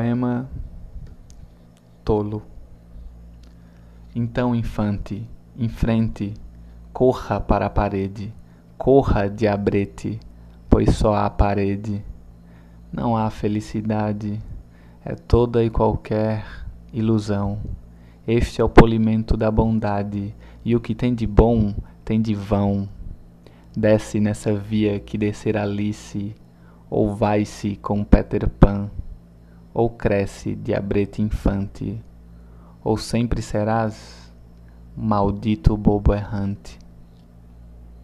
Poema Tolo Então, infante, em frente, corra para a parede, corra, diabrete, pois só há parede. Não há felicidade, é toda e qualquer ilusão. Este é o polimento da bondade, e o que tem de bom tem de vão. Desce nessa via que descer Alice, ou vai-se com Peter Pan ou cresce diabrete infante, ou sempre serás maldito bobo errante.